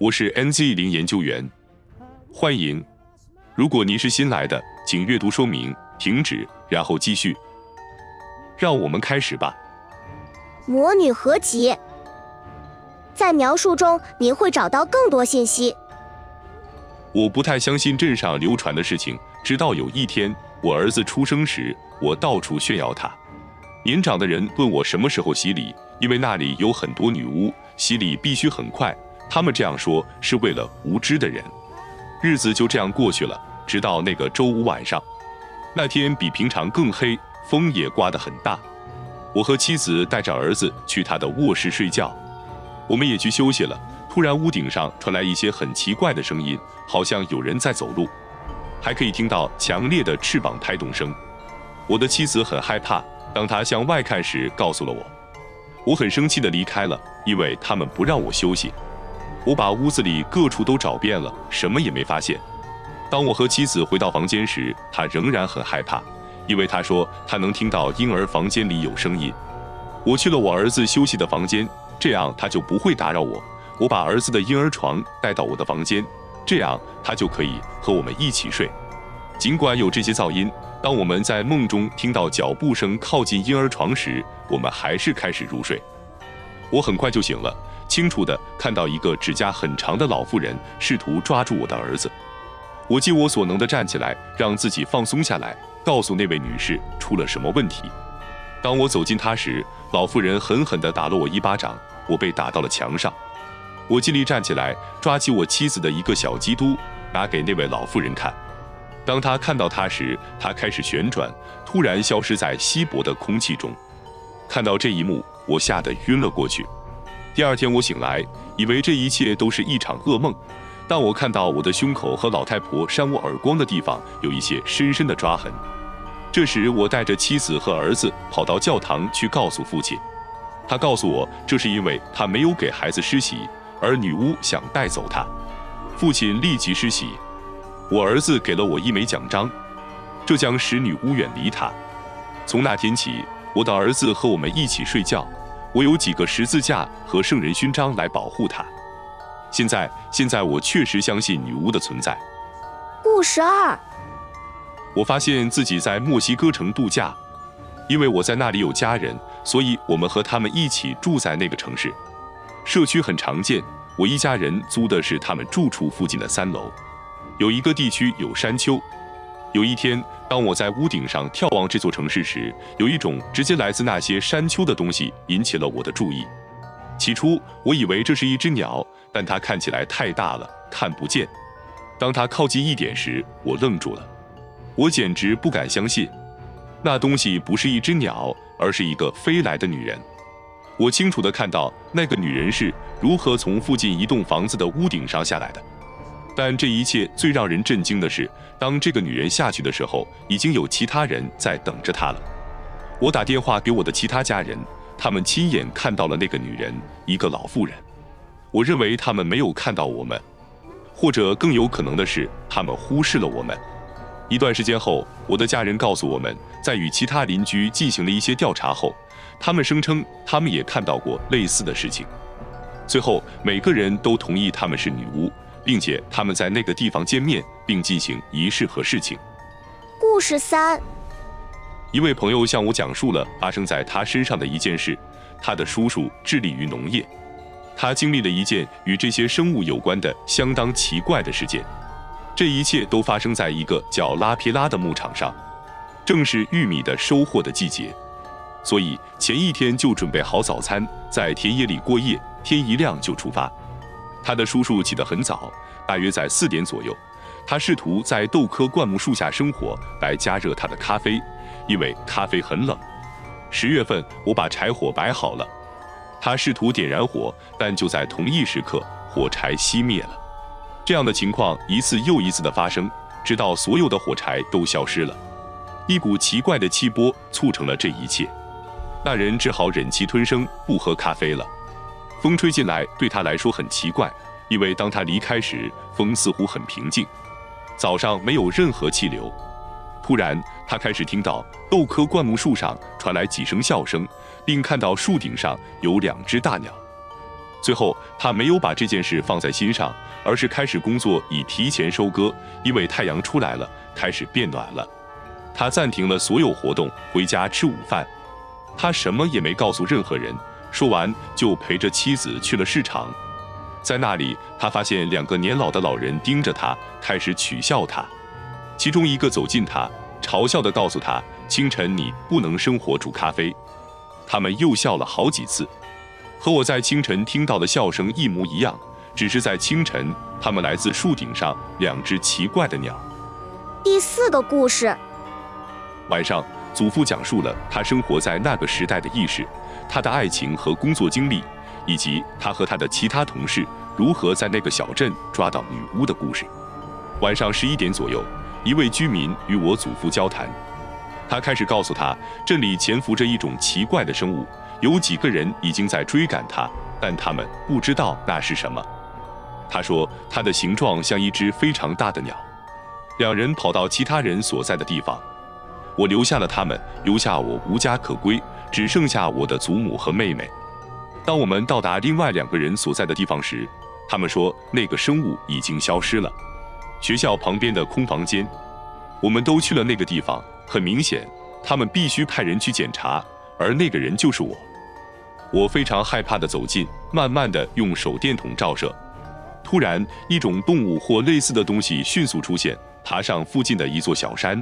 我是 NZ 零研究员，欢迎。如果您是新来的，请阅读说明，停止，然后继续。让我们开始吧。魔女合集，在描述中您会找到更多信息。我不太相信镇上流传的事情，直到有一天我儿子出生时，我到处炫耀他。年长的人问我什么时候洗礼，因为那里有很多女巫，洗礼必须很快。他们这样说是为了无知的人。日子就这样过去了，直到那个周五晚上，那天比平常更黑，风也刮得很大。我和妻子带着儿子去他的卧室睡觉，我们也去休息了。突然，屋顶上传来一些很奇怪的声音，好像有人在走路，还可以听到强烈的翅膀拍动声。我的妻子很害怕，当她向外看时，告诉了我。我很生气地离开了，因为他们不让我休息。我把屋子里各处都找遍了，什么也没发现。当我和妻子回到房间时，他仍然很害怕，因为他说他能听到婴儿房间里有声音。我去了我儿子休息的房间，这样他就不会打扰我。我把儿子的婴儿床带到我的房间，这样他就可以和我们一起睡。尽管有这些噪音，当我们在梦中听到脚步声靠近婴儿床时，我们还是开始入睡。我很快就醒了。清楚地看到一个指甲很长的老妇人试图抓住我的儿子，我尽我所能地站起来，让自己放松下来，告诉那位女士出了什么问题。当我走近她时，老妇人狠狠地打了我一巴掌，我被打到了墙上。我尽力站起来，抓起我妻子的一个小基督，拿给那位老妇人看。当她看到它时，她开始旋转，突然消失在稀薄的空气中。看到这一幕，我吓得晕了过去。第二天我醒来，以为这一切都是一场噩梦。但我看到我的胸口和老太婆扇我耳光的地方有一些深深的抓痕。这时，我带着妻子和儿子跑到教堂去告诉父亲。他告诉我，这是因为他没有给孩子施洗，而女巫想带走他。父亲立即施洗。我儿子给了我一枚奖章，这将使女巫远离他。从那天起，我的儿子和我们一起睡觉。我有几个十字架和圣人勋章来保护他。现在，现在我确实相信女巫的存在。故事二，我发现自己在墨西哥城度假，因为我在那里有家人，所以我们和他们一起住在那个城市。社区很常见，我一家人租的是他们住处附近的三楼。有一个地区有山丘。有一天，当我在屋顶上眺望这座城市时，有一种直接来自那些山丘的东西引起了我的注意。起初，我以为这是一只鸟，但它看起来太大了，看不见。当它靠近一点时，我愣住了。我简直不敢相信，那东西不是一只鸟，而是一个飞来的女人。我清楚地看到那个女人是如何从附近一栋房子的屋顶上下来的。但这一切最让人震惊的是，当这个女人下去的时候，已经有其他人在等着她了。我打电话给我的其他家人，他们亲眼看到了那个女人，一个老妇人。我认为他们没有看到我们，或者更有可能的是，他们忽视了我们。一段时间后，我的家人告诉我们，在与其他邻居进行了一些调查后，他们声称他们也看到过类似的事情。最后，每个人都同意他们是女巫。并且他们在那个地方见面，并进行仪式和事情。故事三，一位朋友向我讲述了发生在他身上的一件事。他的叔叔致力于农业，他经历了一件与这些生物有关的相当奇怪的事件。这一切都发生在一个叫拉皮拉的牧场上，正是玉米的收获的季节，所以前一天就准备好早餐，在田野里过夜，天一亮就出发。他的叔叔起得很早，大约在四点左右。他试图在豆科灌木树下生火来加热他的咖啡，因为咖啡很冷。十月份，我把柴火摆好了。他试图点燃火，但就在同一时刻，火柴熄灭了。这样的情况一次又一次的发生，直到所有的火柴都消失了。一股奇怪的气波促成了这一切。那人只好忍气吞声，不喝咖啡了。风吹进来对他来说很奇怪，因为当他离开时，风似乎很平静。早上没有任何气流。突然，他开始听到豆科灌木树上传来几声笑声，并看到树顶上有两只大鸟。最后，他没有把这件事放在心上，而是开始工作以提前收割，因为太阳出来了，开始变暖了。他暂停了所有活动，回家吃午饭。他什么也没告诉任何人，说完就陪着妻子去了市场。在那里，他发现两个年老的老人盯着他，开始取笑他。其中一个走近他，嘲笑地告诉他：“清晨你不能生火煮咖啡。”他们又笑了好几次。和我在清晨听到的笑声一模一样，只是在清晨，他们来自树顶上两只奇怪的鸟。第四个故事，晚上，祖父讲述了他生活在那个时代的意识，他的爱情和工作经历，以及他和他的其他同事如何在那个小镇抓到女巫的故事。晚上十一点左右，一位居民与我祖父交谈，他开始告诉他，镇里潜伏着一种奇怪的生物。有几个人已经在追赶他，但他们不知道那是什么。他说，它的形状像一只非常大的鸟。两人跑到其他人所在的地方，我留下了他们，留下我无家可归，只剩下我的祖母和妹妹。当我们到达另外两个人所在的地方时，他们说那个生物已经消失了。学校旁边的空房间，我们都去了那个地方。很明显，他们必须派人去检查，而那个人就是我。我非常害怕地走近，慢慢地用手电筒照射。突然，一种动物或类似的东西迅速出现，爬上附近的一座小山。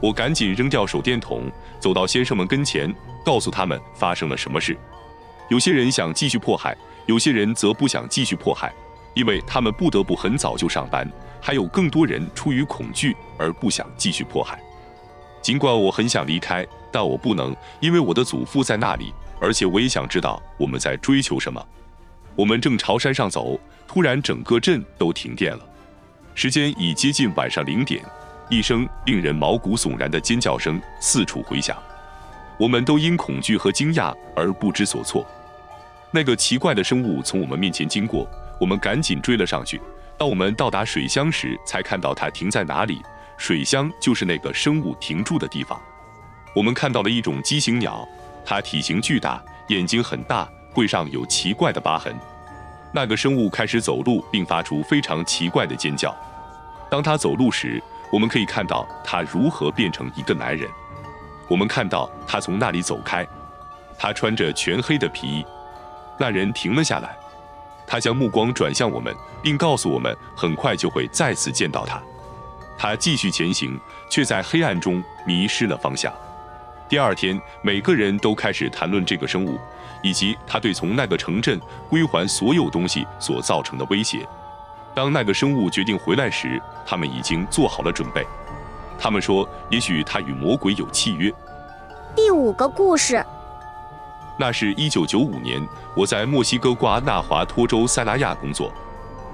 我赶紧扔掉手电筒，走到先生们跟前，告诉他们发生了什么事。有些人想继续迫害，有些人则不想继续迫害，因为他们不得不很早就上班。还有更多人出于恐惧而不想继续迫害。尽管我很想离开，但我不能，因为我的祖父在那里。而且我也想知道我们在追求什么。我们正朝山上走，突然整个镇都停电了。时间已接近晚上零点，一声令人毛骨悚然的尖叫声四处回响。我们都因恐惧和惊讶而不知所措。那个奇怪的生物从我们面前经过，我们赶紧追了上去。当我们到达水箱时，才看到它停在哪里。水箱就是那个生物停住的地方。我们看到了一种畸形鸟。它体型巨大，眼睛很大，背上有奇怪的疤痕。那个生物开始走路，并发出非常奇怪的尖叫。当它走路时，我们可以看到它如何变成一个男人。我们看到他从那里走开，他穿着全黑的皮衣。那人停了下来，他将目光转向我们，并告诉我们很快就会再次见到他。他继续前行，却在黑暗中迷失了方向。第二天，每个人都开始谈论这个生物，以及他对从那个城镇归还所有东西所造成的威胁。当那个生物决定回来时，他们已经做好了准备。他们说，也许他与魔鬼有契约。第五个故事，那是一九九五年，我在墨西哥瓜纳华托州塞拉亚工作，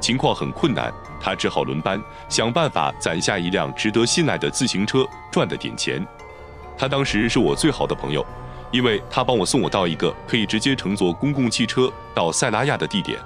情况很困难，他只好轮班，想办法攒下一辆值得信赖的自行车，赚的点钱。他当时是我最好的朋友，因为他帮我送我到一个可以直接乘坐公共汽车到塞拉亚的地点，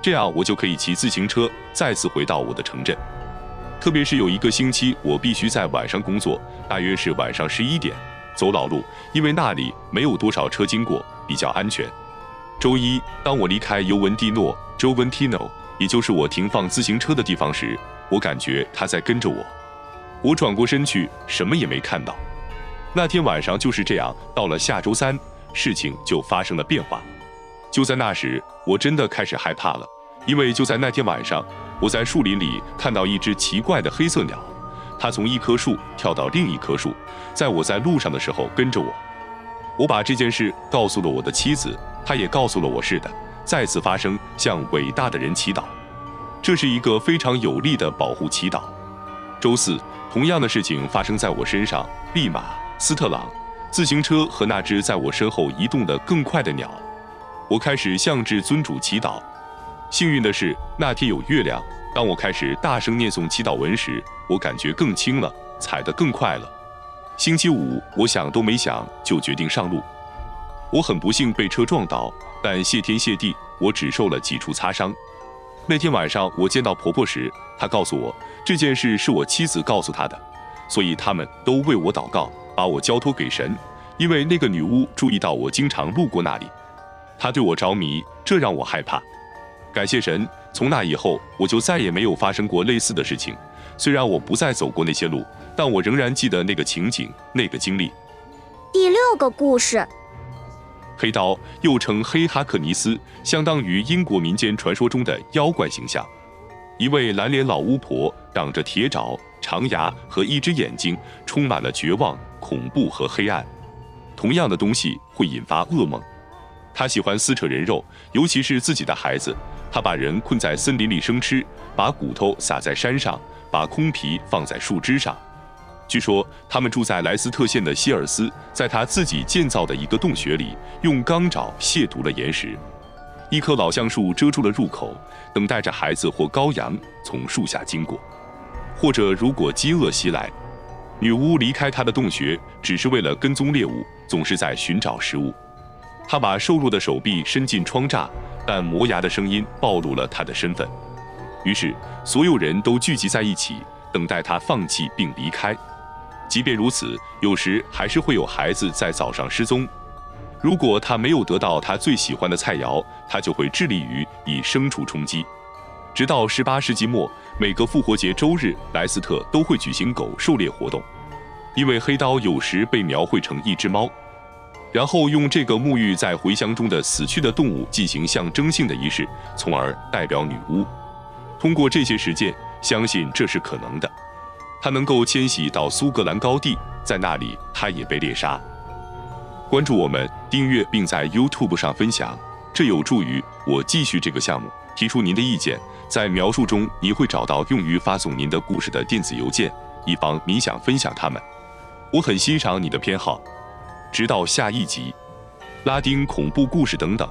这样我就可以骑自行车再次回到我的城镇。特别是有一个星期我必须在晚上工作，大约是晚上十一点，走老路，因为那里没有多少车经过，比较安全。周一，当我离开尤文蒂诺 （Joventino），也就是我停放自行车的地方时，我感觉他在跟着我。我转过身去，什么也没看到。那天晚上就是这样，到了下周三，事情就发生了变化。就在那时，我真的开始害怕了，因为就在那天晚上，我在树林里看到一只奇怪的黑色鸟，它从一棵树跳到另一棵树，在我在路上的时候跟着我。我把这件事告诉了我的妻子，她也告诉了我是的，再次发生，向伟大的人祈祷，这是一个非常有力的保护祈祷。周四，同样的事情发生在我身上，立马。斯特朗，自行车和那只在我身后移动的更快的鸟。我开始向至尊主祈祷。幸运的是，那天有月亮。当我开始大声念诵祈祷文时，我感觉更轻了，踩得更快了。星期五，我想都没想就决定上路。我很不幸被车撞倒，但谢天谢地，我只受了几处擦伤。那天晚上我见到婆婆时，她告诉我这件事是我妻子告诉她的，所以他们都为我祷告。把我交托给神，因为那个女巫注意到我经常路过那里。她对我着迷，这让我害怕。感谢神，从那以后我就再也没有发生过类似的事情。虽然我不再走过那些路，但我仍然记得那个情景、那个经历。第六个故事，黑刀又称黑哈克尼斯，相当于英国民间传说中的妖怪形象。一位蓝脸老巫婆，长着铁爪、长牙和一只眼睛，充满了绝望、恐怖和黑暗。同样的东西会引发噩梦。他喜欢撕扯人肉，尤其是自己的孩子。他把人困在森林里生吃，把骨头撒在山上，把空皮放在树枝上。据说他们住在莱斯特县的希尔斯，在他自己建造的一个洞穴里，用钢爪亵渎了岩石。一棵老橡树遮住了入口，等待着孩子或羔羊从树下经过。或者，如果饥饿袭来，女巫离开她的洞穴，只是为了跟踪猎物，总是在寻找食物。他把瘦弱的手臂伸进窗栅。但磨牙的声音暴露了他的身份，于是所有人都聚集在一起，等待他放弃并离开。即便如此，有时还是会有孩子在早上失踪。如果他没有得到他最喜欢的菜肴，他就会致力于以牲畜充饥。直到十八世纪末，每个复活节周日，莱斯特都会举行狗狩猎活动，因为黑刀有时被描绘成一只猫。然后用这个沐浴在茴香中的死去的动物进行象征性的仪式，从而代表女巫。通过这些实践，相信这是可能的。他能够迁徙到苏格兰高地，在那里他也被猎杀。关注我们，订阅并在 YouTube 上分享，这有助于我继续这个项目。提出您的意见，在描述中你会找到用于发送您的故事的电子邮件，以防你想分享它们。我很欣赏你的偏好。直到下一集，拉丁恐怖故事等等。